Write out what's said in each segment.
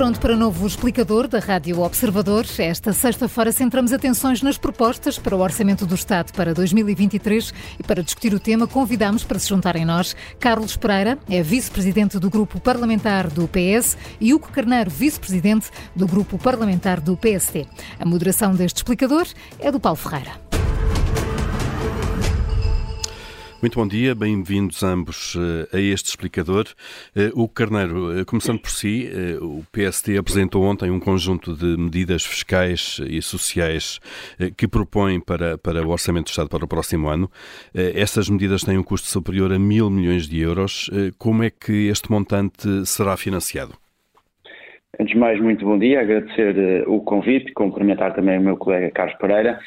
pronto para novo explicador da Rádio Observador. Esta sexta-feira centramos atenções nas propostas para o Orçamento do Estado para 2023 e para discutir o tema convidamos para se juntarem nós Carlos Pereira, é vice-presidente do Grupo Parlamentar do PS e Hugo Carneiro, vice-presidente do Grupo Parlamentar do PSD. A moderação deste explicador é do Paulo Ferreira. Muito bom dia, bem-vindos ambos eh, a este explicador. Eh, o Carneiro, eh, começando por si, o PSD apresentou ontem um conjunto de medidas fiscais e sociais que propõe para, para o Orçamento do Estado para o próximo ano. Essas medidas têm um custo superior a mil milhões de euros. Como é que este montante será financiado? Antes de mais, muito bom dia, agradecer o convite, cumprimentar também o meu colega Carlos Pereira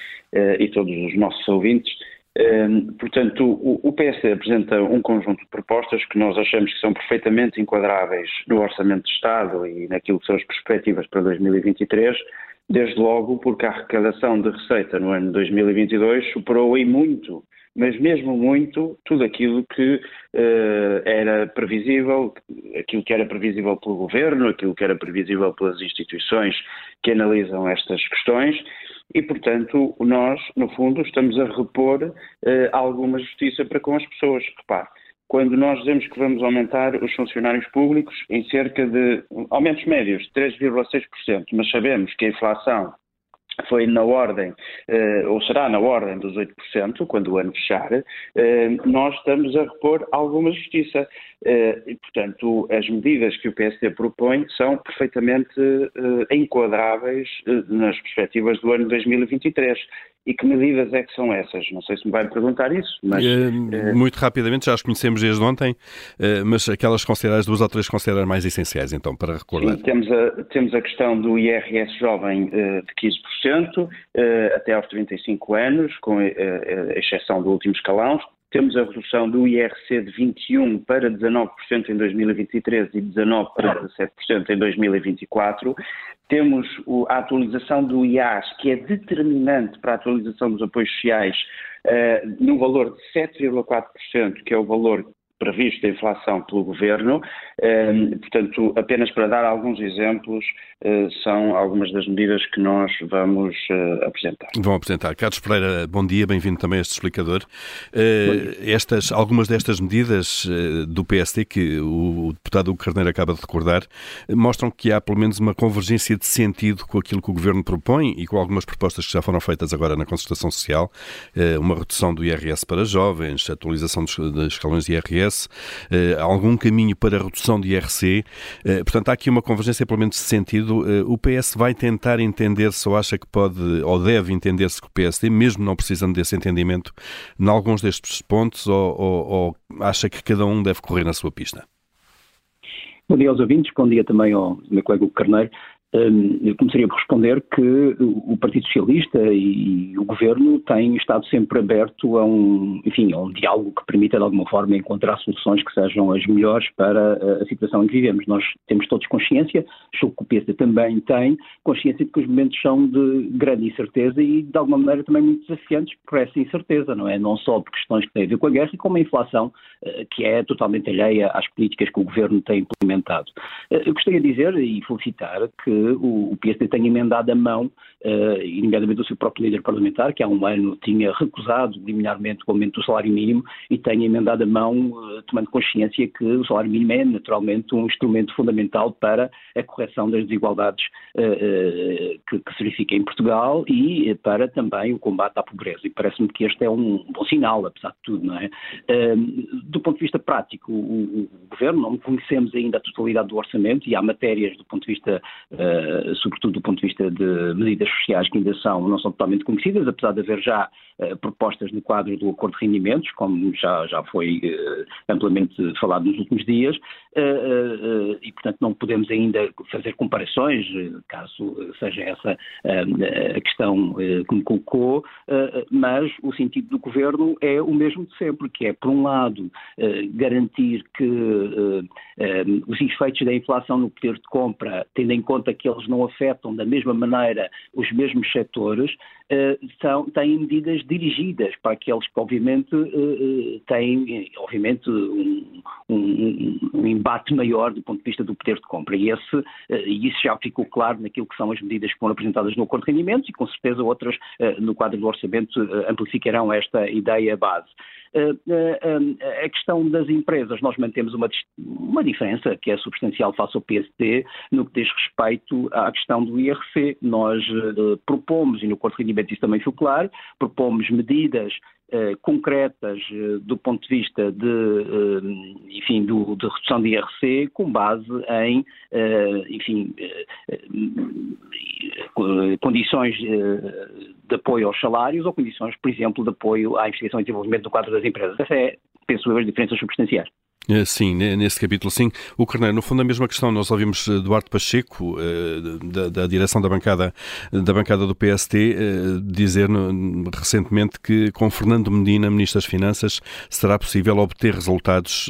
e todos os nossos ouvintes. Portanto, o, PSD apresenta um conjunto de propostas que nós achamos que são perfeitamente enquadráveis no Orçamento de Estado e naquilo que são as perspectivas para 2023, desde logo porque a arrecadação de receita no ano 2022 superou em muito, mas mesmo muito, tudo aquilo que uh, era previsível, aquilo que era previsível pelo Governo, aquilo que era previsível pelas instituições que analisam estas questões e, portanto, nós, no fundo, estamos a repor uh, alguma justiça para com as pessoas. Repare, quando nós dizemos que vamos aumentar os funcionários públicos em cerca de aumentos médios de 3,6%, mas sabemos que a inflação foi na ordem, eh, ou será na ordem dos 8%, quando o ano fechar, eh, nós estamos a repor alguma justiça. Eh, e, portanto, as medidas que o PSD propõe são perfeitamente enquadráveis nas perspectivas do ano 2023. E que medidas é que são essas? Não sei se me vai perguntar isso, mas... Muito rapidamente, já as conhecemos desde ontem, mas aquelas consideradas, duas ou três consideradas mais essenciais, então, para recordar. Sim, temos a, temos a questão do IRS jovem de 15%, até aos 35 anos, com exceção do último escalão, temos a redução do IRC de 21% para 19% em 2023 e 19% para 17% em 2024. Temos a atualização do IAS, que é determinante para a atualização dos apoios sociais, uh, no valor de 7,4%, que é o valor previsto a inflação pelo Governo. Ehm, portanto, apenas para dar alguns exemplos, eh, são algumas das medidas que nós vamos eh, apresentar. Vão apresentar. Carlos Pereira, bom dia, bem-vindo também a este explicador. Eh, estas, algumas destas medidas do PSD, que o deputado Carneiro acaba de recordar, mostram que há pelo menos uma convergência de sentido com aquilo que o Governo propõe e com algumas propostas que já foram feitas agora na concertação social, uma redução do IRS para jovens, atualização dos, escalões de IRS, algum caminho para a de IRC. Eh, portanto, há aqui uma convergência, pelo menos, de sentido. Eh, o PS vai tentar entender-se ou acha que pode ou deve entender-se com o PSD, mesmo não precisando desse entendimento, em alguns destes pontos, ou, ou, ou acha que cada um deve correr na sua pista? Bom dia aos ouvintes, bom dia também ao meu colega Carneiro. Hum, eu começaria por responder que o Partido Socialista e o Governo têm estado sempre aberto a um, enfim, a um diálogo que permita de alguma forma encontrar soluções que sejam as melhores para a situação em que vivemos. Nós temos todos consciência, julgo que o PSD também tem, consciência de que os momentos são de grande incerteza e de alguma maneira também muito desafiantes por essa incerteza, não é? Não só por questões que têm a ver com a guerra e com a inflação eh, que é totalmente alheia às políticas que o Governo tem implementado. Eh, eu gostaria de dizer e felicitar que o, PSD tem emendado a mão, uh, nomeadamente o seu próprio líder parlamentar, que há um ano tinha recusado liminarmente o aumento do salário mínimo e tem emendado a mão, uh, tomando consciência que o salário mínimo é naturalmente um instrumento fundamental para a correção das desigualdades uh, que, que, se verifica em Portugal e para também o combate à pobreza. E parece-me que este é um bom sinal, apesar de tudo, não é? do ponto de vista prático, o, o, Governo, não conhecemos ainda a totalidade do orçamento e há matérias do ponto de vista eh, sobretudo do ponto de vista de medidas sociais que ainda são, não são totalmente conhecidas, apesar de haver já uh, propostas no quadro do acordo de rendimentos, como já, já foi uh, amplamente falado nos últimos dias, e portanto não podemos ainda fazer comparações, caso seja essa a questão que me colocou, mas o sentido do governo é o mesmo de sempre, que é, por um lado, garantir que os efeitos da inflação no poder de compra, tendo em conta que eles não afetam da mesma maneira os mesmos setores, são, têm medidas dirigidas para aqueles que, obviamente, têm, obviamente, um, um, um, embate maior do ponto de vista do poder de compra. E, esse, e isso já ficou claro naquilo que são as medidas que foram apresentadas no acordo de rendimentos e, com certeza, outras no quadro do orçamento amplificarão esta ideia base. Eh, eh, eh, a questão das empresas, nós mantemos uma, uma diferença que é substancial face ao PST no que diz respeito à questão do IRC. Nós propomos, e no Corte de Rendimento isso também ficou claro, propomos medidas eh, concretas eh, do ponto de vista de, eh, enfim, do, de redução de IRC com base em, enfim, condições de apoio aos salários ou condições, por exemplo, de apoio à investigação e desenvolvimento no quadro das empresas. Essa é, penso eu, as diferenças substanciais. Eh, sim, nesse capítulo, sim. O Carneiro, no fundo, a mesma questão. Nós ouvimos eh, Duarte Pacheco, eh, da, da direção da bancada, da bancada do PST, dizer recentemente que com Fernando Medina, Ministro das Finanças, será possível obter resultados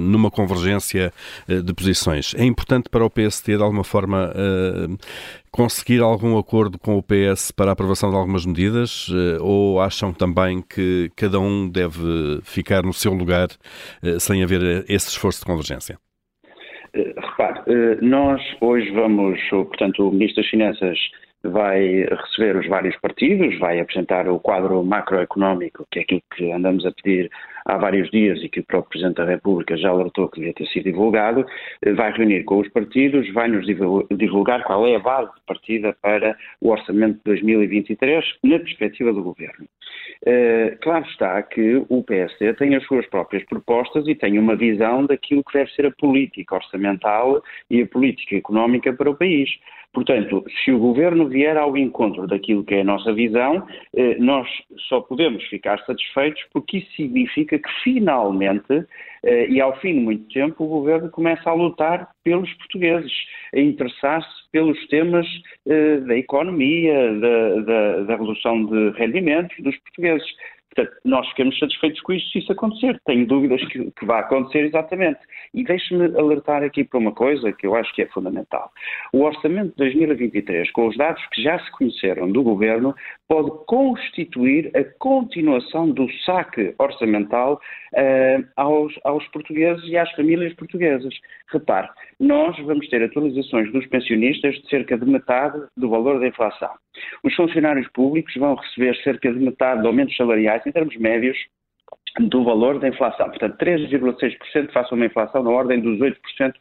numa convergência de posições. É importante para o PST, de alguma forma, conseguir algum acordo com o PS para a aprovação de algumas medidas eh, ou acham também que cada um deve ficar no seu lugar eh, sem haver esse esforço de convergência? Eh, repare, nós hoje vamos, portanto, o Ministro das Finanças vai receber os vários partidos, vai apresentar o quadro macroeconómico, que é aquilo que andamos a pedir há vários dias e que o próprio Presidente da República já alertou que devia ter sido divulgado, vai reunir com os partidos, vai nos divulgar qual é a base de partida para o orçamento de 2023 na perspectiva do Governo. Uh, claro está que o PSD tem as suas próprias propostas e tem uma visão daquilo que deve ser a política orçamental e a política económica para o país. Portanto, se o governo vier ao encontro daquilo que é a nossa visão, eh, nós só podemos ficar satisfeitos porque isso significa que finalmente, eh, e ao fim de muito tempo, o governo começa a lutar pelos portugueses, a interessar-se pelos temas eh, da economia, da, da, da redução de rendimentos dos portugueses. Portanto, nós ficamos satisfeitos com isto se isso acontecer. Tenho dúvidas que, que vai acontecer exatamente. E deixe-me alertar aqui para uma coisa que eu acho que é fundamental. O orçamento de 2023, com os dados que já se conheceram do Governo, pode constituir a continuação do saque orçamental uh, aos, aos portugueses e às famílias portuguesas. Repare, nós vamos ter atualizações dos pensionistas de cerca de metade do valor da inflação. Os funcionários públicos vão receber cerca de metade de aumentos salariais em termos médios do valor da inflação. Portanto, 3,6% face a uma inflação na ordem dos 8%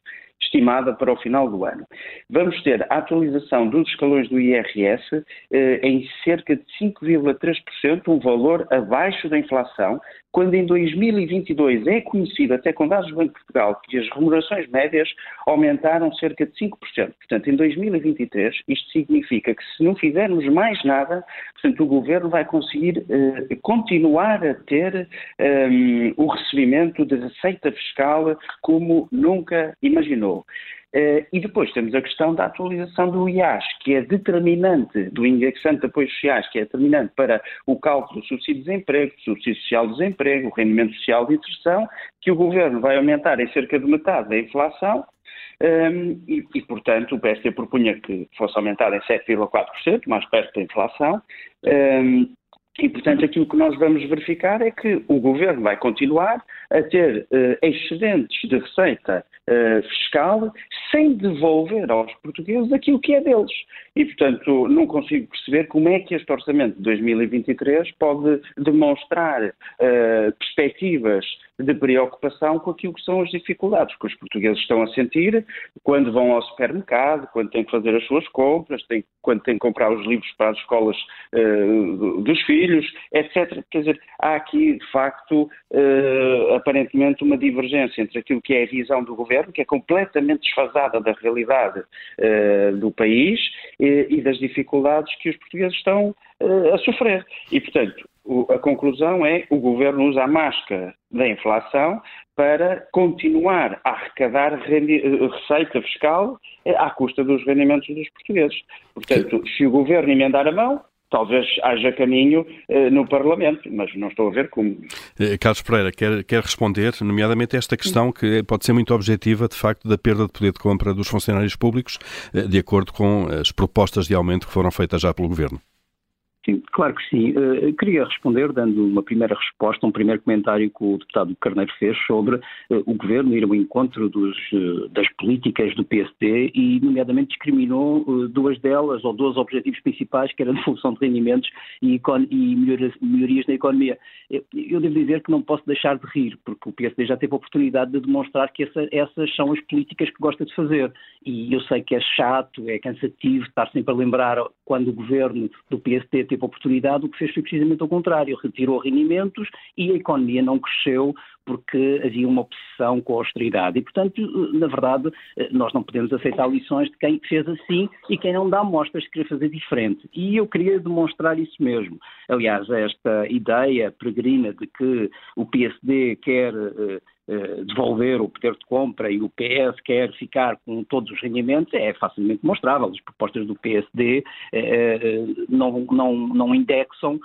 estimada para o final do ano. Vamos ter a atualização dos escalões do IRS eh, em cerca de 5,3%, um valor abaixo da inflação, quando em 2022 é conhecido, até com dados do Banco de Portugal, que as remunerações médias aumentaram cerca de 5%. Portanto, em 2023, isto significa que se não fizermos mais nada, portanto, o Governo vai conseguir eh, continuar a ter eh, o recebimento de receita fiscal como nunca imaginou. Uh, e depois temos a questão da atualização do IAS, que é determinante, do indexante de apoios sociais, que é determinante para o cálculo do subsídio de desemprego, do subsídio social de desemprego, o rendimento social de inserção, que o Governo vai aumentar em cerca de metade da inflação, um, ehm, e, e, portanto, o PSD propunha que fosse aumentado em 7,4%, mais perto da inflação, um, ehm, e, portanto, aquilo que nós vamos verificar é que o governo vai continuar a ter uh, excedentes de receita uh, fiscal sem devolver aos portugueses aquilo que é deles. E, portanto, não consigo perceber como é que este orçamento de 2023 pode demonstrar uh, perspectivas de preocupação com aquilo que são as dificuldades que os portugueses estão a sentir quando vão ao supermercado, quando têm que fazer as suas compras, têm, quando têm que comprar os livros para as escolas uh, dos filhos, etc. Quer dizer, há aqui, de facto, uh, aparentemente uma divergência entre aquilo que é a visão do governo, que é completamente desfasada da realidade uh, do país e, e, das dificuldades que os portugueses estão a sofrer. E, portanto, a conclusão é o governo usa a máscara da inflação para continuar a arrecadar receita fiscal eh, à custa dos rendimentos dos portugueses. Portanto, se o governo emendar a mão, talvez haja caminho eh, no Parlamento, mas não estou a ver como. Eh, Carlos Pereira, quer, quer responder, nomeadamente, a esta questão que pode ser muito objetiva, de facto, da perda de poder de compra dos funcionários públicos, de acordo com as propostas de aumento que foram feitas já pelo Governo? Sim, claro que sim. Uh, queria responder dando uma primeira resposta, um primeiro comentário que o deputado Carneiro fez sobre uh, o governo ir ao encontro dos, uh, das políticas do PSD e, nomeadamente, discriminou duas delas, ou dois objetivos principais, que eram a devolução de rendimentos e, e melhorias, melhorias na economia. Eu, eu, devo dizer que não posso deixar de rir, porque o PSD já teve a oportunidade de demonstrar que essa, essas são as políticas que gosta de fazer. E eu sei que é chato, é cansativo estar sempre a lembrar quando o governo do PSD teve oportunidade, o que fez foi precisamente o contrário, retirou rendimentos e a economia não cresceu porque havia uma obsessão com a austeridade. E, portanto, na verdade, nós não podemos aceitar lições de quem fez assim e quem não dá mostras de querer fazer diferente. E eu queria demonstrar isso mesmo. Aliás, esta ideia peregrina de que o PSD quer eh, eh, devolver o poder de compra e o PS quer ficar com todos os rendimentos, é facilmente demonstrável. As propostas do PSD eh, eh, não, não, não indexam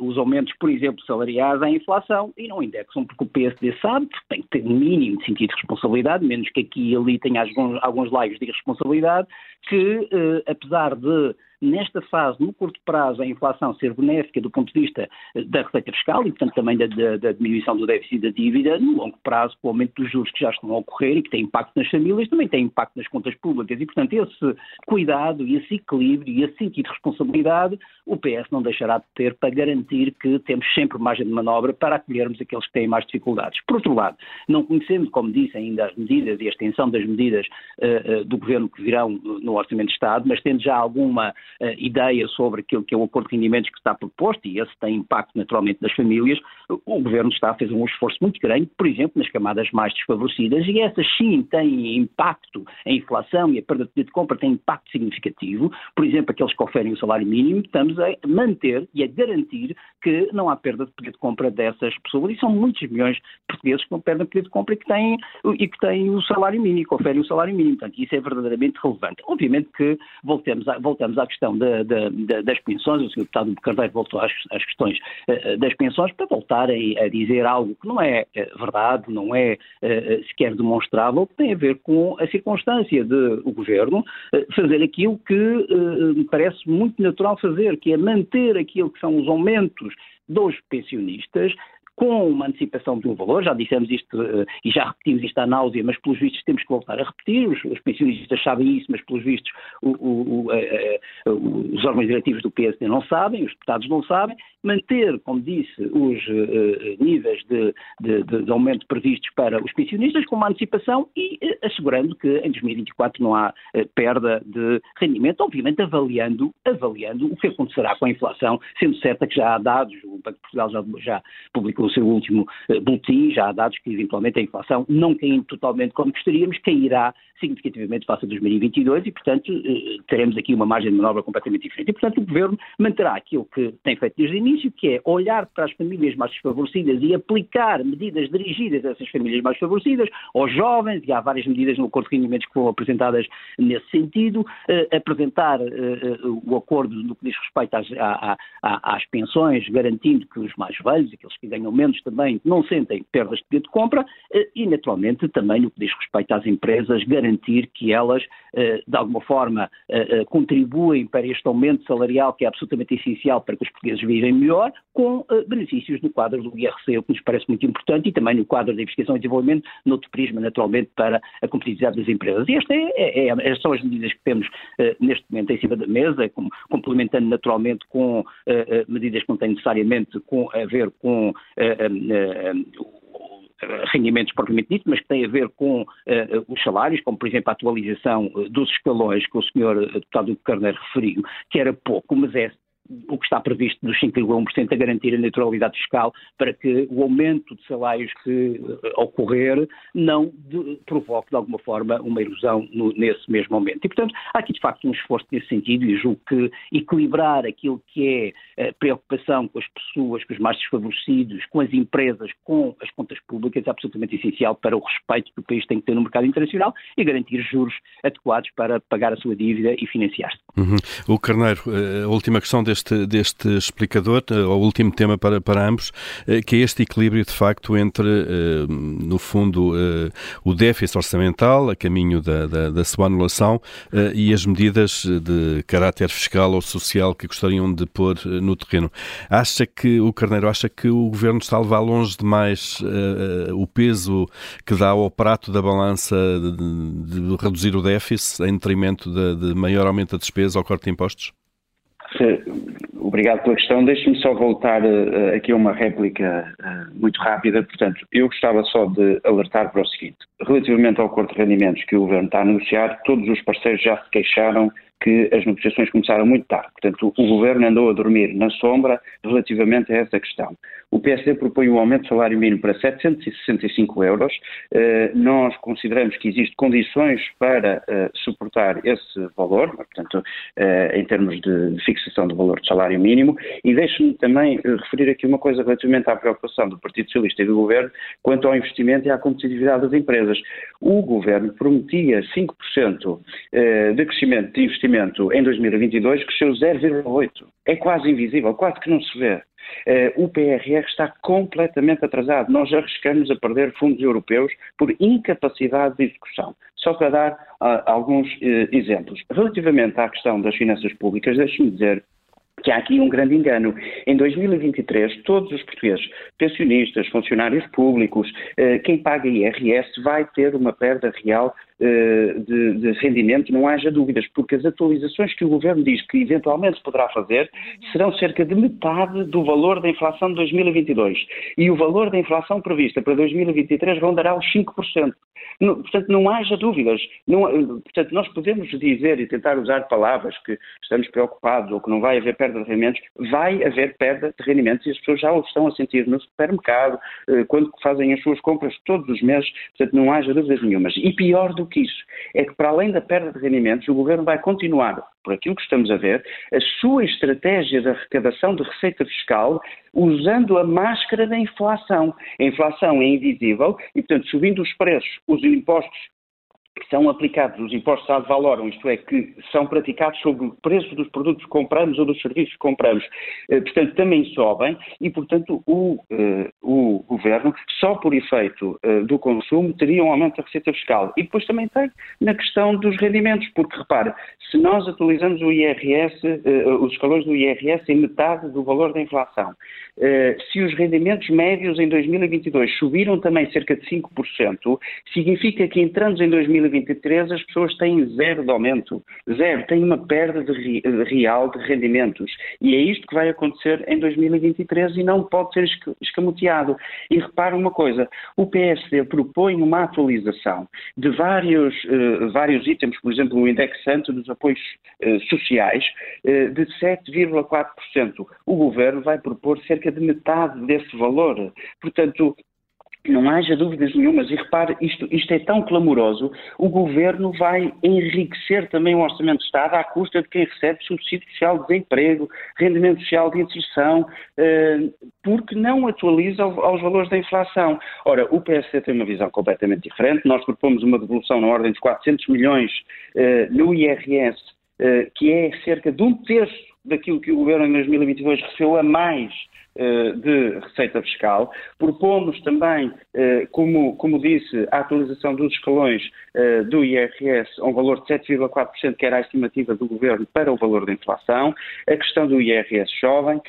os aumentos, por exemplo, salariais à inflação e não indexam porque o PSD sabe que tem que ter mínimo de sentido de responsabilidade, menos que aqui e ali tenha alguns, alguns laivos de irresponsabilidade, que apesar de nesta fase, no curto prazo, a inflação ser benéfica do ponto de vista eh, da receita fiscal e, portanto, também da, da, da diminuição do déficit da dívida, no longo prazo, com o aumento dos juros que já estão a ocorrer e que tem impacto nas famílias, também tem impacto nas contas públicas. E, portanto, esse cuidado e esse equilíbrio e esse sentido de responsabilidade, o PS não deixará de ter para garantir que temos sempre margem de manobra para acolhermos aqueles que têm mais dificuldades. Por outro lado, não conhecendo, como disse ainda, as medidas e a extensão das medidas uh, uh, do Governo que virão no Orçamento de Estado, mas tendo já alguma uh, ideia sobre aquilo que é o acordo de rendimentos que está proposto, e esse tem impacto naturalmente nas famílias, o Governo está a fazer um esforço muito grande, por exemplo, nas camadas mais desfavorecidas, e essas sim têm impacto, a inflação e a perda de poder de compra têm impacto significativo, por exemplo, aqueles que oferem o salário mínimo, estamos a manter e a garantir que não há perda de poder de compra dessas pessoas, e são muitos milhões de portugueses que não perdem poder de compra e que têm, e que têm o salário mínimo, que oferem o salário mínimo, portanto, isso é verdadeiramente relevante. Obviamente que voltemos, a, voltamos à questão da, da, da, das pensões, o Sr. Deputado Carneiro voltou às, às questões uh, das pensões para voltarem a dizer algo que não é uh, verdade, não é sequer demonstrável, que tem a ver com a circunstância de o Governo fazer aquilo que me parece muito natural fazer, que é manter aquilo que são os aumentos dos pensionistas com uma antecipação de um valor, já dissemos isto uh, e já repetimos isto à náusea, mas pelos vistos temos que voltar a repetir, os, os pensionistas sabem isso, mas pelos vistos o, o, uh, uh, os órgãos diretivos do PSD não sabem, os deputados não sabem, manter, como disse, os níveis de, de, de, aumento previstos para os pensionistas com uma antecipação e assegurando que em 2024 não há perda de rendimento, obviamente avaliando, avaliando o que acontecerá com a inflação, sendo certa que já há dados, o Banco de Portugal já, já publicou seu último uh, boletim, já há dados que eventualmente a inflação, não caindo totalmente como gostaríamos, cairá significativamente face a 2022 e, portanto, uh, teremos aqui uma margem de manobra completamente diferente. E, portanto, o Governo manterá aquilo que tem feito desde o início, que é olhar para as famílias mais desfavorecidas e aplicar medidas dirigidas a essas famílias mais desfavorecidas, aos jovens, e há várias medidas no acordo de rendimentos que foram apresentadas nesse sentido, uh, apresentar o acordo no que diz respeito às, às, às pensões, garantindo que os mais velhos, aqueles que ganham menos também não sentem perdas de poder de compra eh, e, naturalmente, também no que diz respeito às empresas, garantir que elas, eh, de alguma forma, eh, contribuem para este aumento salarial que é absolutamente essencial para que os portugueses vivem melhor, com benefícios no quadro do IRC, o que nos parece muito importante, e também no quadro da investigação e desenvolvimento, noutro prisma, naturalmente, para a competitividade das empresas. E estas é, é, é, são as medidas que temos neste momento em cima da mesa, complementando naturalmente com medidas que não têm necessariamente a ver com rendimentos propriamente dito, mas que tem a ver com uh, os salários, como por exemplo a atualização dos escalões que o senhor deputado Carneiro referiu, que era pouco, mas é o que está previsto dos 5,1% a garantir a neutralidade fiscal para que o aumento de salários que uh, ocorrer não de, provoque de alguma forma uma erosão no, nesse mesmo momento. E, portanto, há aqui de facto um esforço nesse sentido e julgo que equilibrar aquilo que é a preocupação com as pessoas, com os mais desfavorecidos, com as empresas, com as contas públicas é absolutamente essencial para o respeito que o país tem que ter no mercado internacional e garantir juros adequados para pagar a sua dívida e financiar-se. Uhum. O Carneiro, eh, a última questão deste, deste explicador, eh, o último tema para, para ambos, eh, que é este equilíbrio de facto entre, no fundo, o déficit orçamental a caminho da, da, da sua anulação e as medidas de caráter fiscal ou social que gostariam de pôr no terreno. Acha que o Carneiro acha que o governo está a levar longe demais o peso que dá ao prato da balança de, de reduzir o déficit em detrimento de, de maior aumento da despesa? ao corte de impostos? Obrigado pela questão. Deixe-me só voltar uh, aqui a uma réplica uh, muito rápida. Portanto, eu gostava só de alertar para o seguinte: relativamente ao corte de rendimentos que o Governo está a anunciar, todos os parceiros já se queixaram que as negociações começaram muito tarde. Portanto, o Governo andou a dormir na sombra relativamente a essa questão. O PSD propõe um aumento do salário mínimo para 765 euros. Uh, nós consideramos que existem condições para uh, suportar esse valor, portanto, uh, em termos de, de, fixação do valor do salário mínimo. E deixe-me também referir aqui uma coisa relativamente à preocupação do Partido Socialista e do Governo quanto ao investimento e à competitividade das empresas. O Governo prometia 5% de crescimento de investimento em 2022, cresceu 0,8%. É quase invisível, quase que não se vê. Uh, o PRR está completamente atrasado. Nós arriscamos a perder fundos europeus por incapacidade de execução. Só para dar uh, alguns uh, exemplos. Relativamente à questão das finanças públicas, deixe-me dizer que há aqui um grande engano. Em 2023, todos os portugueses, pensionistas, funcionários públicos, quem paga IRS vai ter uma perda real eh, de, de, rendimento, não haja dúvidas, porque as atualizações que o Governo diz que eventualmente poderá fazer serão cerca de metade do valor da inflação de 2022. E o valor da inflação prevista para 2023 rondará os 5%. No, portanto, não haja dúvidas. Não, portanto, nós podemos dizer e tentar usar palavras que estamos preocupados ou que não vai haver perda de rendimentos. Vai haver perda de rendimentos e as pessoas já o estão a sentir no supermercado, eh, quando fazem as suas compras todos os meses. Portanto, não haja dúvidas nenhumas. E pior do que isso é que, para além da perda de rendimentos, o governo vai continuar, por aquilo que estamos a ver, a sua estratégia de arrecadação de receita fiscal usando a máscara da inflação. A inflação é invisível e, portanto, subindo os preços, os impostos que são aplicados os impostos ad valorem, isto é, que são praticados sobre o preço dos produtos que compramos ou dos serviços que compramos, eh, portanto, também sobem e, portanto, o, uh, o governo, só por efeito uh, do consumo, teria um aumento da receita fiscal. E depois também tem na questão dos rendimentos, porque, repare, se nós atualizamos o IRS, os escalões do IRS em metade do valor da inflação, se os rendimentos médios em 2022 subiram também cerca de 5%, significa que entramos em 2022 2023 as pessoas têm zero de aumento, zero, têm uma perda de, real de rendimentos. E é isto que vai acontecer em 2023 e não pode ser escamoteado. E repara uma coisa, o PSD propõe uma atualização de vários, uh, vários itens, por exemplo, o indexante dos apoios uh, sociais, uh, de 7,4%. O governo vai propor cerca de metade desse valor. Portanto, não haja dúvidas nenhumas, e repare, isto, isto, é tão clamoroso, o Governo vai enriquecer também o Orçamento de Estado à custa de quem recebe subsídio social de desemprego, rendimento social de inserção, eh, porque não atualiza aos valores da inflação. Ora, o PSD tem uma visão completamente diferente, nós propomos uma devolução na ordem de 400 milhões eh, no IRS, eh, que é cerca de um terço daquilo que o Governo em 2022 recebeu a mais de receita fiscal. Propomos também, eh, como, como disse, a atualização dos escalões eh, do IRS a um valor de 7,4%, que era a estimativa do Governo para o valor da inflação, a questão do IRS jovem,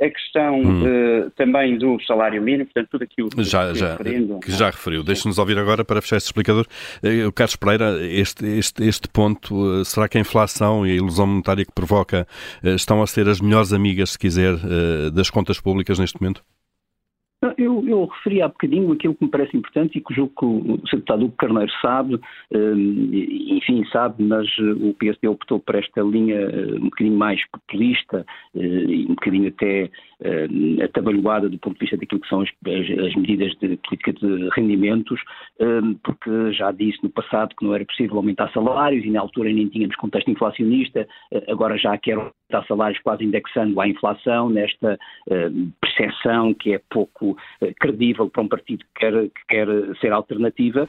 a questão hum. também do salário mínimo, portanto, tudo aquilo que, já, já, que já referiu. Deixe-nos ouvir agora, para fechar este explicador, o Carlos Pereira, este, este, este ponto, será que a inflação e a ilusão monetária que provoca estão a ser as melhores amigas, se quiser, das das contas públicas neste momento? Eu, eu referi há bocadinho aquilo que me parece importante e que julgo que o deputado Carneiro sabe, hum, enfim, sabe, mas eh, o PSD optou por esta linha eh, um bocadinho mais populista eh, e um bocadinho até uh, atabalhoada do ponto de vista daquilo que são as, as, as medidas de política de rendimentos, porque já disse no passado que não era possível aumentar salários e na altura nem tínhamos contexto inflacionista, agora já quer aumentar salários quase indexando à inflação, nesta percepção que é pouco credível para um partido que quer, que quer ser alternativa,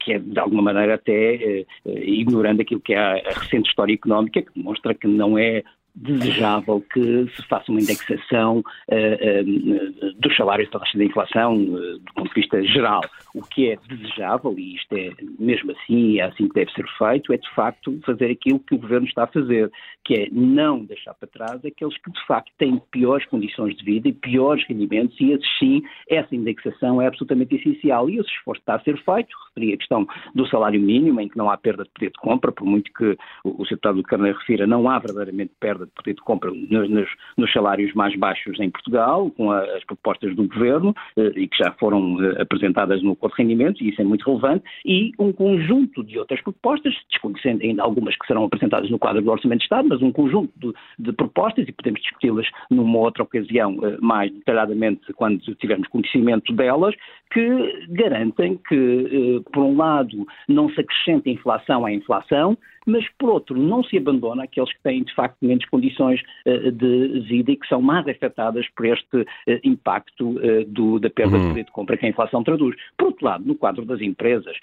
que é de alguma maneira até ignorando aquilo que é a recente história económica, que demonstra que não é desejável que se faça uma indexação uh, uh, dos salários da taxa de inflação uh, do ponto de vista geral. O que é desejável, e isto é mesmo assim, é assim que deve ser feito, é de facto fazer aquilo que o Governo está a fazer, que é não deixar para trás aqueles que de facto têm piores condições de vida e piores rendimentos, e esses sim, essa indexação é absolutamente essencial. E esse esforço está a ser feito, referi a questão do salário mínimo, em que não há perda de poder de compra, por muito que o, o Deputado do Carneiro refira, não há verdadeiramente perda de poder de compra nos, nos, nos salários mais baixos em Portugal, com a, as propostas do Governo, eh, e que já foram eh, apresentadas no Acordo de Rendimentos, e isso é muito relevante, e um conjunto de outras propostas, desconhecendo ainda algumas que serão apresentadas no quadro do Orçamento de Estado, mas um conjunto de, de propostas, e podemos discuti-las numa outra ocasião eh, mais detalhadamente quando tivermos conhecimento delas, que garantem que, por um lado, não se acrescente inflação à inflação, mas por outro, não se abandona aqueles que têm de facto menos condições uh, de vida e que são mais afetadas por este uh, impacto uh, do, da perda uhum. de poder de compra que a inflação traduz. Por outro lado, no quadro das empresas,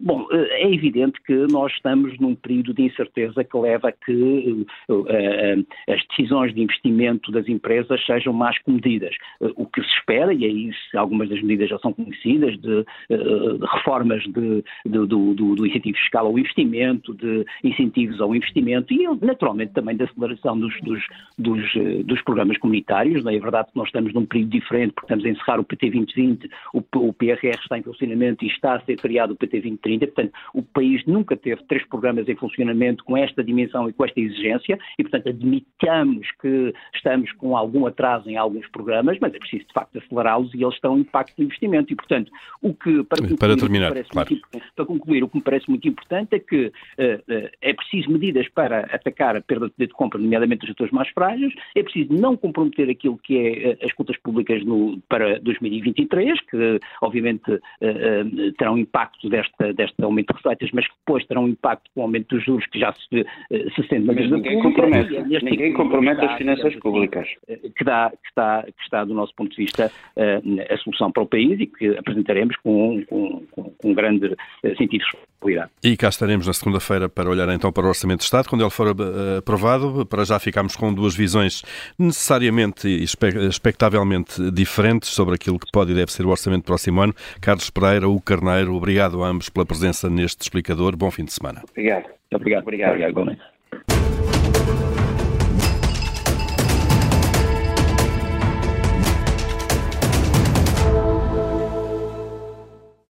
bom, é evidente que nós estamos num período de incerteza que leva a que as decisões de investimento das empresas sejam mais comedidas. o que se espera, e aí algumas das medidas já são conhecidas, de, de reformas de, de, do, do, do incentivo fiscal ao investimento, de incentivos ao investimento e, naturalmente, também da aceleração dos, dos, dos, eh, dos programas comunitários. Não é? é verdade que nós estamos num período diferente, porque estamos a encerrar o PT 2020, o, o PRR está em funcionamento e está a ser criado o PT 2030. Portanto, o país nunca teve três programas em funcionamento com esta dimensão e com esta exigência e, portanto, admitamos que estamos com algum atraso em alguns programas, mas é preciso, de facto, acelerá-los e eles estão em impacto no investimento. E, portanto, o que, para, concluir, para terminar, claro. muito, para concluir, o que me parece muito importante é que uh, uh, é preciso medidas para atacar a perda de poder de compra, nomeadamente dos setores mais frágeis, é preciso não comprometer aquilo que é uh, as contas públicas no, para 2023, que obviamente terão impacto desta, deste aumento de receitas, mas que depois terão impacto com o aumento dos juros que já se, se sente na Mas ninguém compromete, e, ninguém tipo compromete as finanças públicas. Que, dá, que, está, que está, do nosso ponto de vista, a solução para o país e que apresentaremos com, com, com, com um grande sentido de responsabilidade. E cá estaremos na segunda-feira feira para olhar então para o Orçamento de Estado. Quando ele for eh, para já ficamos com duas visões necessariamente e expectavelmente diferentes sobre aquilo que pode e deve ser o Orçamento do próximo ano. Carlos Pereira, o Carneiro, obrigado a ambos pela presença neste explicador. Bom fim de semana. Obrigado. Obrigado. Obrigado. obrigado.